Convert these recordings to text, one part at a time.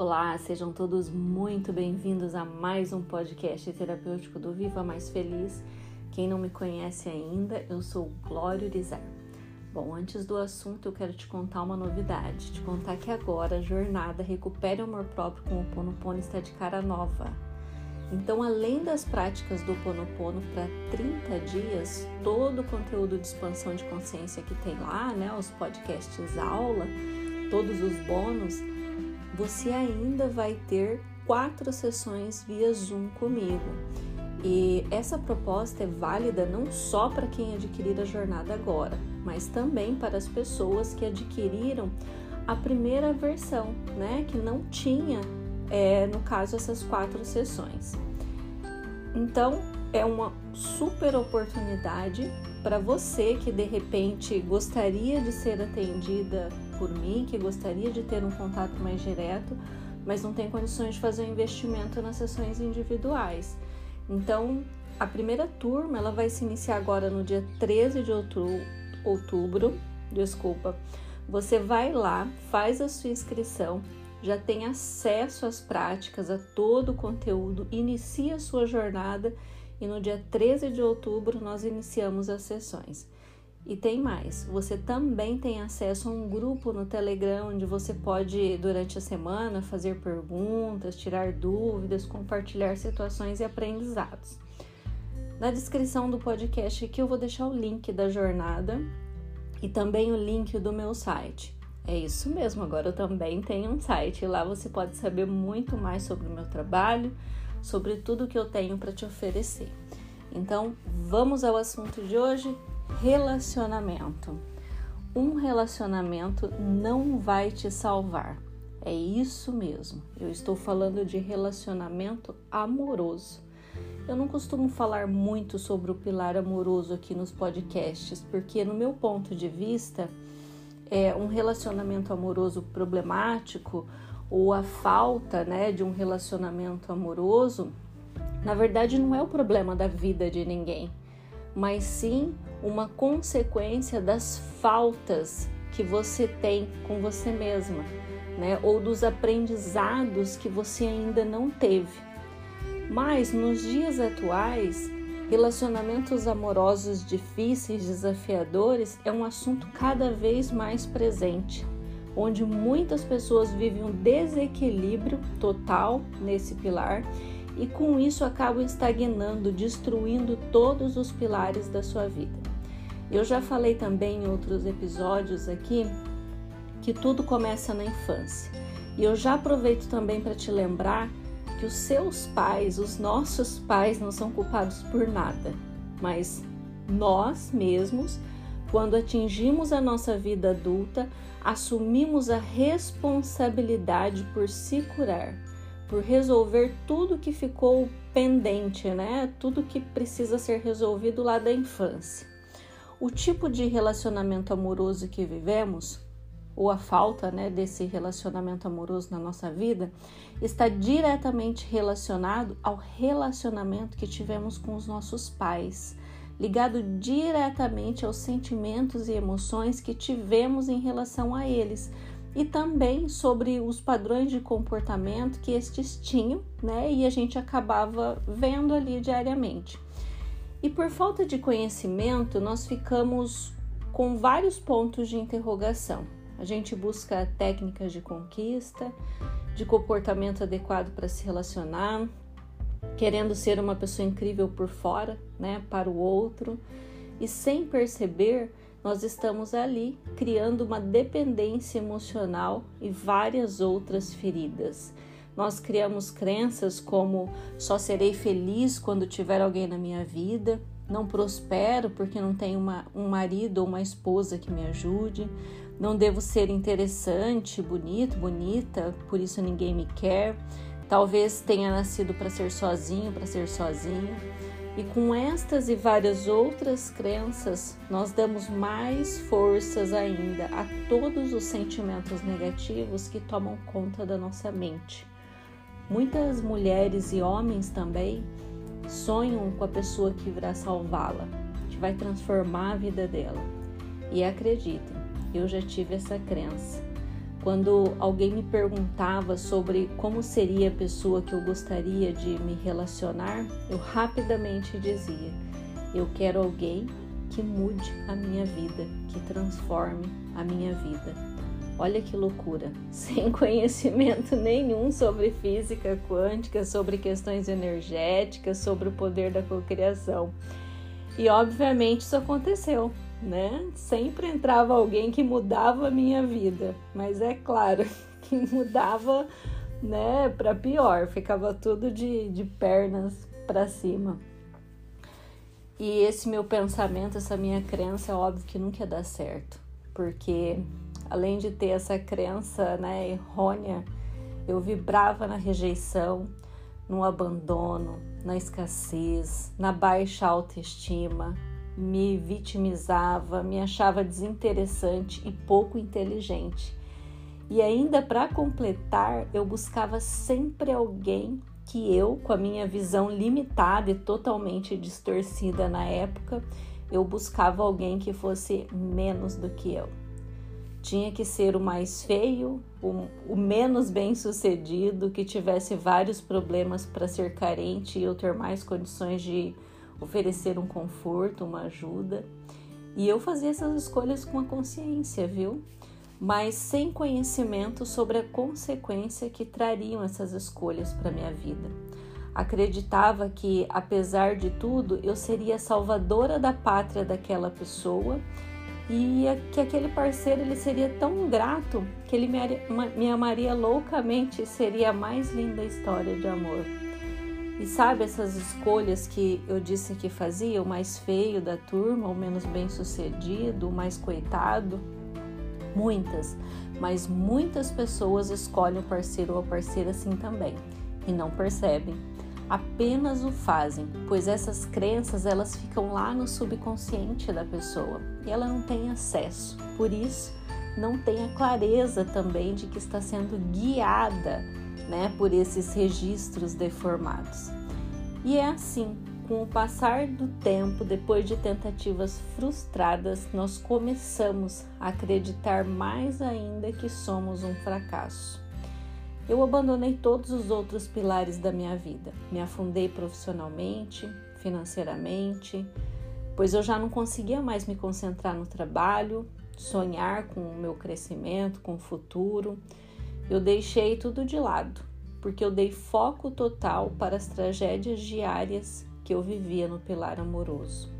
Olá, sejam todos muito bem-vindos a mais um podcast terapêutico do Viva Mais Feliz. Quem não me conhece ainda, eu sou Glória Urizar. Bom, antes do assunto, eu quero te contar uma novidade. Te contar que agora a jornada Recupere o Amor Próprio com o Ponopono está de cara nova. Então, além das práticas do Ponopono para 30 dias, todo o conteúdo de expansão de consciência que tem lá, né, os podcasts aula, todos os bônus, você ainda vai ter quatro sessões via Zoom comigo. E essa proposta é válida não só para quem adquirir a jornada agora, mas também para as pessoas que adquiriram a primeira versão, né? Que não tinha, é, no caso, essas quatro sessões. Então, é uma super oportunidade para você que de repente gostaria de ser atendida por mim, que gostaria de ter um contato mais direto, mas não tem condições de fazer um investimento nas sessões individuais. Então, a primeira turma ela vai se iniciar agora no dia 13 de outubro, outubro desculpa. Você vai lá, faz a sua inscrição, já tem acesso às práticas, a todo o conteúdo, inicia a sua jornada e no dia 13 de outubro nós iniciamos as sessões. E tem mais, você também tem acesso a um grupo no Telegram onde você pode, durante a semana, fazer perguntas, tirar dúvidas, compartilhar situações e aprendizados. Na descrição do podcast aqui eu vou deixar o link da jornada e também o link do meu site. É isso mesmo, agora eu também tenho um site e lá você pode saber muito mais sobre o meu trabalho, sobre tudo que eu tenho para te oferecer. Então, vamos ao assunto de hoje: relacionamento. Um relacionamento não vai te salvar. É isso mesmo. Eu estou falando de relacionamento amoroso. Eu não costumo falar muito sobre o pilar amoroso aqui nos podcasts, porque, no meu ponto de vista, é um relacionamento amoroso problemático ou a falta né, de um relacionamento amoroso, na verdade não é o problema da vida de ninguém, mas sim uma consequência das faltas que você tem com você mesma, né? Ou dos aprendizados que você ainda não teve. Mas nos dias atuais, relacionamentos amorosos difíceis, desafiadores é um assunto cada vez mais presente onde muitas pessoas vivem um desequilíbrio total nesse pilar e com isso acabam estagnando, destruindo todos os pilares da sua vida. Eu já falei também em outros episódios aqui que tudo começa na infância. E eu já aproveito também para te lembrar que os seus pais, os nossos pais, não são culpados por nada, mas nós mesmos, quando atingimos a nossa vida adulta, assumimos a responsabilidade por se curar, por resolver tudo que ficou pendente, né? Tudo que precisa ser resolvido lá da infância. O tipo de relacionamento amoroso que vivemos, ou a falta né, desse relacionamento amoroso na nossa vida, está diretamente relacionado ao relacionamento que tivemos com os nossos pais ligado diretamente aos sentimentos e emoções que tivemos em relação a eles e também sobre os padrões de comportamento que estes tinham, né? E a gente acabava vendo ali diariamente. E por falta de conhecimento, nós ficamos com vários pontos de interrogação. A gente busca técnicas de conquista, de comportamento adequado para se relacionar, querendo ser uma pessoa incrível por fora, né, para o outro, e sem perceber, nós estamos ali criando uma dependência emocional e várias outras feridas. Nós criamos crenças como só serei feliz quando tiver alguém na minha vida, não prospero porque não tenho uma, um marido ou uma esposa que me ajude, não devo ser interessante, bonito, bonita, por isso ninguém me quer Talvez tenha nascido para ser sozinho, para ser sozinho. E com estas e várias outras crenças, nós damos mais forças ainda a todos os sentimentos negativos que tomam conta da nossa mente. Muitas mulheres e homens também sonham com a pessoa que virá salvá-la, que vai transformar a vida dela. E acreditem, eu já tive essa crença. Quando alguém me perguntava sobre como seria a pessoa que eu gostaria de me relacionar, eu rapidamente dizia: eu quero alguém que mude a minha vida, que transforme a minha vida. Olha que loucura! Sem conhecimento nenhum sobre física quântica, sobre questões energéticas, sobre o poder da cocriação. E obviamente isso aconteceu né? Sempre entrava alguém que mudava a minha vida, mas é claro que mudava, né, para pior, ficava tudo de, de pernas para cima. E esse meu pensamento, essa minha crença, é óbvio que nunca ia dar certo, porque além de ter essa crença, né, errônea, eu vibrava na rejeição, no abandono, na escassez, na baixa autoestima, me vitimizava, me achava desinteressante e pouco inteligente. E ainda para completar, eu buscava sempre alguém que eu, com a minha visão limitada e totalmente distorcida na época, eu buscava alguém que fosse menos do que eu. Tinha que ser o mais feio, o, o menos bem sucedido, que tivesse vários problemas para ser carente e eu ter mais condições de oferecer um conforto, uma ajuda. E eu fazia essas escolhas com a consciência, viu? Mas sem conhecimento sobre a consequência que trariam essas escolhas para minha vida. Acreditava que, apesar de tudo, eu seria salvadora da pátria daquela pessoa e que aquele parceiro ele seria tão grato que ele me amaria loucamente e seria a mais linda história de amor. E sabe essas escolhas que eu disse que fazia, o mais feio da turma, o menos bem sucedido, o mais coitado? Muitas, mas muitas pessoas escolhem o parceiro ou a parceira assim também e não percebem. Apenas o fazem, pois essas crenças elas ficam lá no subconsciente da pessoa e ela não tem acesso. Por isso, não tem a clareza também de que está sendo guiada né, por esses registros deformados. E é assim, com o passar do tempo, depois de tentativas frustradas, nós começamos a acreditar mais ainda que somos um fracasso. Eu abandonei todos os outros pilares da minha vida, me afundei profissionalmente, financeiramente, pois eu já não conseguia mais me concentrar no trabalho, sonhar com o meu crescimento, com o futuro eu deixei tudo de lado, porque eu dei foco total para as tragédias diárias que eu vivia no pilar amoroso.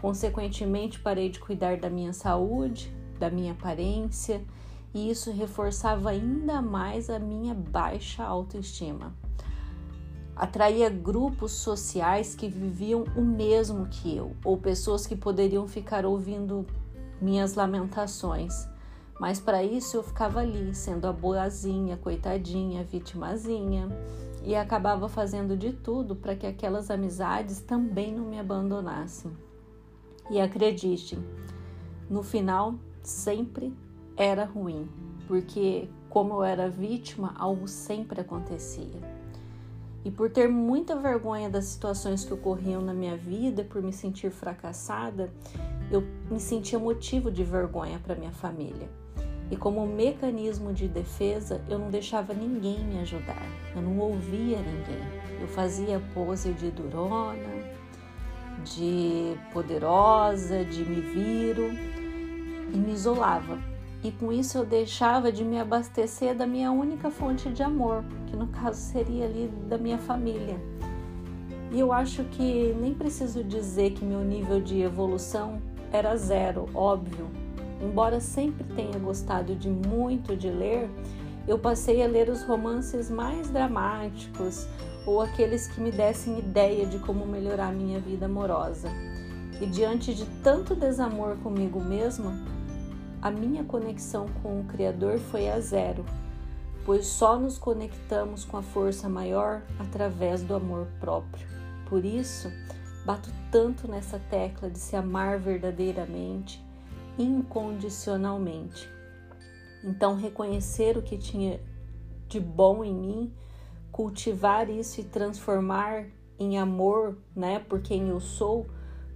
Consequentemente, parei de cuidar da minha saúde, da minha aparência, e isso reforçava ainda mais a minha baixa autoestima. Atraía grupos sociais que viviam o mesmo que eu, ou pessoas que poderiam ficar ouvindo minhas lamentações mas para isso eu ficava ali, sendo a boazinha, coitadinha, vitimazinha, e acabava fazendo de tudo para que aquelas amizades também não me abandonassem. E acreditem, no final sempre era ruim, porque como eu era vítima, algo sempre acontecia. E por ter muita vergonha das situações que ocorriam na minha vida, por me sentir fracassada, eu me sentia motivo de vergonha para minha família. E como mecanismo de defesa, eu não deixava ninguém me ajudar. Eu não ouvia ninguém. Eu fazia pose de durona, de poderosa, de me viro e me isolava. E com isso eu deixava de me abastecer da minha única fonte de amor, que no caso seria ali da minha família. E eu acho que nem preciso dizer que meu nível de evolução era zero, óbvio, Embora sempre tenha gostado de muito de ler, eu passei a ler os romances mais dramáticos ou aqueles que me dessem ideia de como melhorar minha vida amorosa. E diante de tanto desamor comigo mesma, a minha conexão com o Criador foi a zero, pois só nos conectamos com a força maior através do amor próprio. Por isso, bato tanto nessa tecla de se amar verdadeiramente, incondicionalmente. Então, reconhecer o que tinha de bom em mim, cultivar isso e transformar em amor, né, por quem eu sou,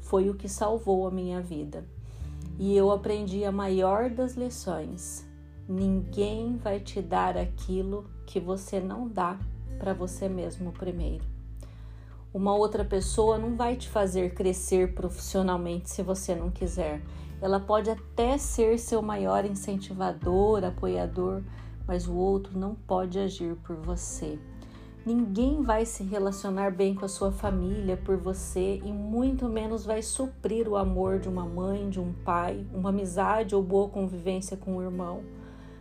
foi o que salvou a minha vida. E eu aprendi a maior das lições. ninguém vai te dar aquilo que você não dá para você mesmo primeiro. Uma outra pessoa não vai te fazer crescer profissionalmente se você não quiser. Ela pode até ser seu maior incentivador, apoiador, mas o outro não pode agir por você. Ninguém vai se relacionar bem com a sua família por você e muito menos vai suprir o amor de uma mãe, de um pai, uma amizade ou boa convivência com o irmão.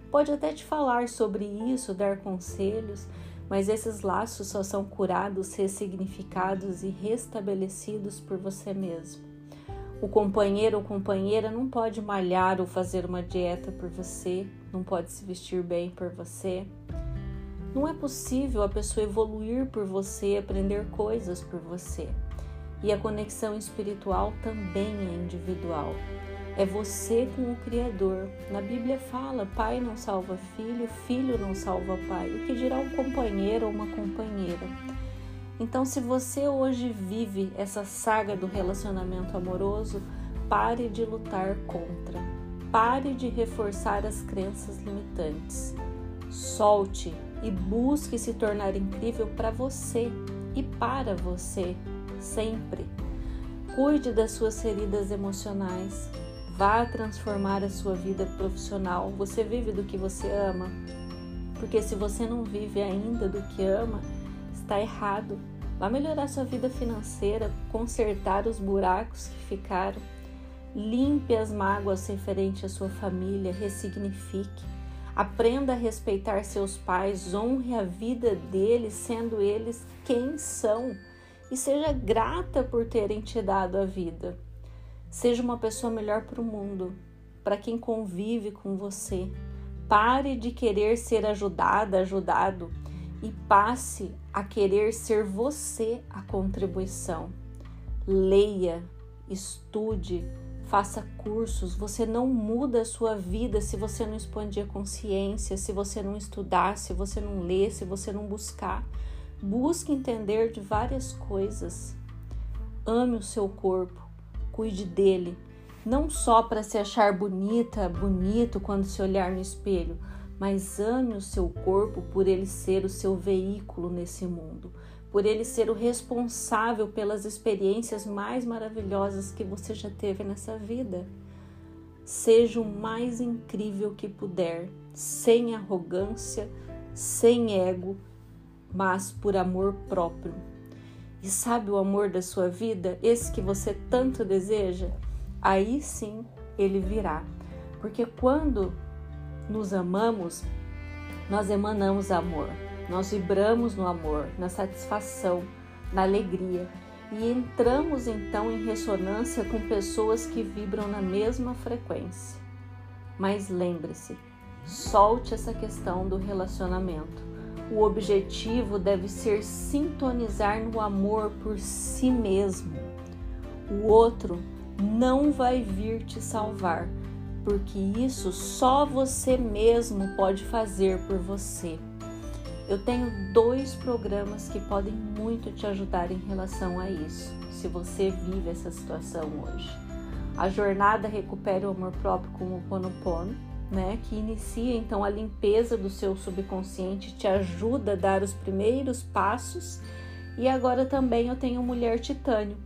Pode até te falar sobre isso, dar conselhos, mas esses laços só são curados, ressignificados e restabelecidos por você mesmo. O companheiro ou companheira não pode malhar ou fazer uma dieta por você, não pode se vestir bem por você. Não é possível a pessoa evoluir por você, aprender coisas por você. E a conexão espiritual também é individual. É você com o Criador. Na Bíblia fala: pai não salva filho, filho não salva pai. O que dirá um companheiro ou uma companheira? Então, se você hoje vive essa saga do relacionamento amoroso, pare de lutar contra. Pare de reforçar as crenças limitantes. Solte e busque se tornar incrível para você e para você, sempre. Cuide das suas feridas emocionais, Vá transformar a sua vida profissional. Você vive do que você ama. Porque se você não vive ainda do que ama, está errado. Vá melhorar sua vida financeira, consertar os buracos que ficaram. Limpe as mágoas referentes à sua família, ressignifique. Aprenda a respeitar seus pais, honre a vida deles, sendo eles quem são, e seja grata por terem te dado a vida. Seja uma pessoa melhor para o mundo, para quem convive com você. Pare de querer ser ajudada, ajudado e passe a querer ser você a contribuição. Leia, estude, faça cursos. Você não muda a sua vida se você não expandir a consciência, se você não estudar, se você não ler, se você não buscar. Busque entender de várias coisas. Ame o seu corpo cuide dele, não só para se achar bonita, bonito quando se olhar no espelho, mas ame o seu corpo por ele ser o seu veículo nesse mundo, por ele ser o responsável pelas experiências mais maravilhosas que você já teve nessa vida. Seja o mais incrível que puder, sem arrogância, sem ego, mas por amor próprio e sabe o amor da sua vida, esse que você tanto deseja, aí sim ele virá. Porque quando nos amamos, nós emanamos amor, nós vibramos no amor, na satisfação, na alegria e entramos então em ressonância com pessoas que vibram na mesma frequência. Mas lembre-se, solte essa questão do relacionamento o objetivo deve ser sintonizar no amor por si mesmo. O outro não vai vir te salvar, porque isso só você mesmo pode fazer por você. Eu tenho dois programas que podem muito te ajudar em relação a isso, se você vive essa situação hoje. A jornada Recupere o Amor Próprio com o Ponopono né, que inicia então a limpeza do seu subconsciente, te ajuda a dar os primeiros passos. E agora também eu tenho Mulher Titânio,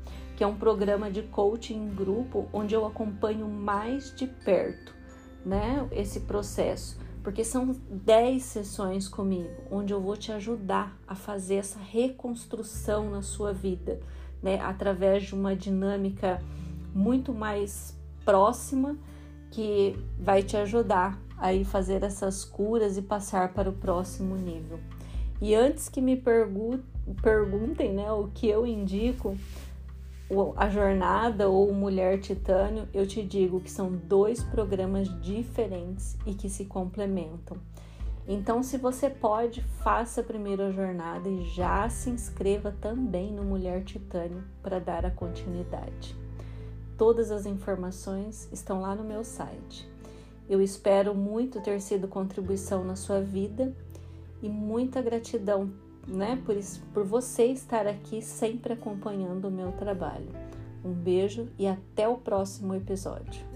que é um programa de coaching em grupo onde eu acompanho mais de perto, né, esse processo, porque são 10 sessões comigo, onde eu vou te ajudar a fazer essa reconstrução na sua vida, né, através de uma dinâmica muito mais próxima que vai te ajudar a ir fazer essas curas e passar para o próximo nível. E antes que me pergu perguntem né, o que eu indico, a jornada ou Mulher Titânio, eu te digo que são dois programas diferentes e que se complementam. Então, se você pode, faça a jornada e já se inscreva também no Mulher Titânio para dar a continuidade. Todas as informações estão lá no meu site. Eu espero muito ter sido contribuição na sua vida e muita gratidão, né, por, isso, por você estar aqui sempre acompanhando o meu trabalho. Um beijo e até o próximo episódio.